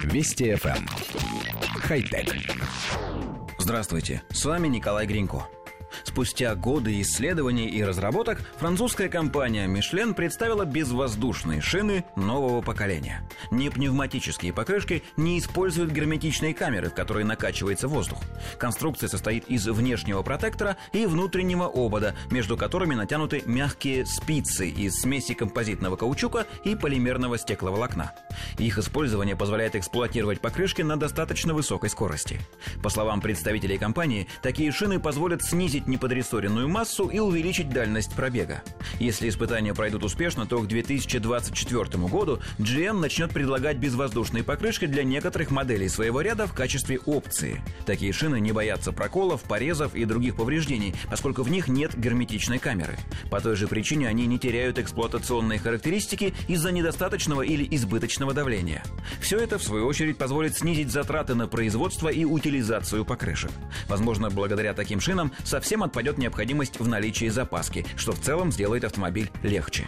Вести FM. Эм. Хай-тек. Здравствуйте, с вами Николай Гринько. Спустя годы исследований и разработок французская компания Michelin представила безвоздушные шины нового поколения. Не пневматические покрышки не используют герметичные камеры, в которые накачивается воздух. Конструкция состоит из внешнего протектора и внутреннего обода, между которыми натянуты мягкие спицы из смеси композитного каучука и полимерного стекловолокна. Их использование позволяет эксплуатировать покрышки на достаточно высокой скорости. По словам представителей компании, такие шины позволят снизить неподрессоренную массу и увеличить дальность пробега. Если испытания пройдут успешно, то к 2024 году GM начнет предлагать безвоздушные покрышки для некоторых моделей своего ряда в качестве опции. Такие шины не боятся проколов, порезов и других повреждений, поскольку в них нет герметичной камеры. По той же причине они не теряют эксплуатационные характеристики из-за недостаточного или избыточного давления. Все это, в свою очередь, позволит снизить затраты на производство и утилизацию покрышек. Возможно, благодаря таким шинам совсем отпадет необходимость в наличии запаски, что в целом сделает автомобиль легче.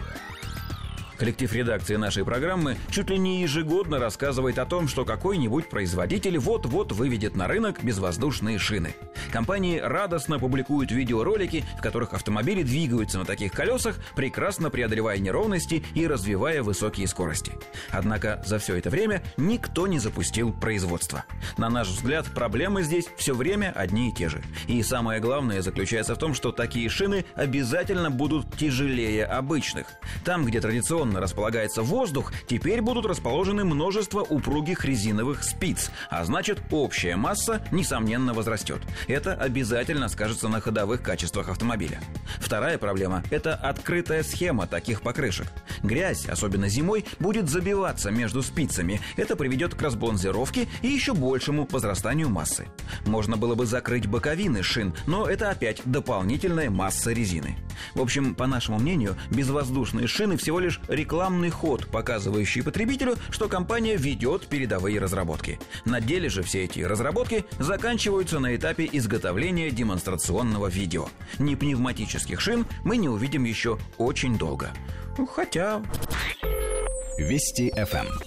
Коллектив редакции нашей программы чуть ли не ежегодно рассказывает о том, что какой-нибудь производитель вот-вот выведет на рынок безвоздушные шины. Компании радостно публикуют видеоролики, в которых автомобили двигаются на таких колесах, прекрасно преодолевая неровности и развивая высокие скорости. Однако за все это время никто не запустил производство. На наш взгляд, проблемы здесь все время одни и те же. И самое главное заключается в том, что такие шины обязательно будут тяжелее обычных. Там, где традиционно традиционно располагается воздух, теперь будут расположены множество упругих резиновых спиц, а значит общая масса, несомненно, возрастет. Это обязательно скажется на ходовых качествах автомобиля. Вторая проблема – это открытая схема таких покрышек. Грязь, особенно зимой, будет забиваться между спицами. Это приведет к разбонзировке и еще большему возрастанию массы. Можно было бы закрыть боковины шин, но это опять дополнительная масса резины. В общем, по нашему мнению, безвоздушные шины всего лишь рекламный ход, показывающий потребителю, что компания ведет передовые разработки. На деле же все эти разработки заканчиваются на этапе изготовления демонстрационного видео. Не пневматических шин мы не увидим еще очень долго. Хотя... Вести FM. Эм.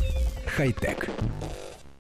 Хай-тек.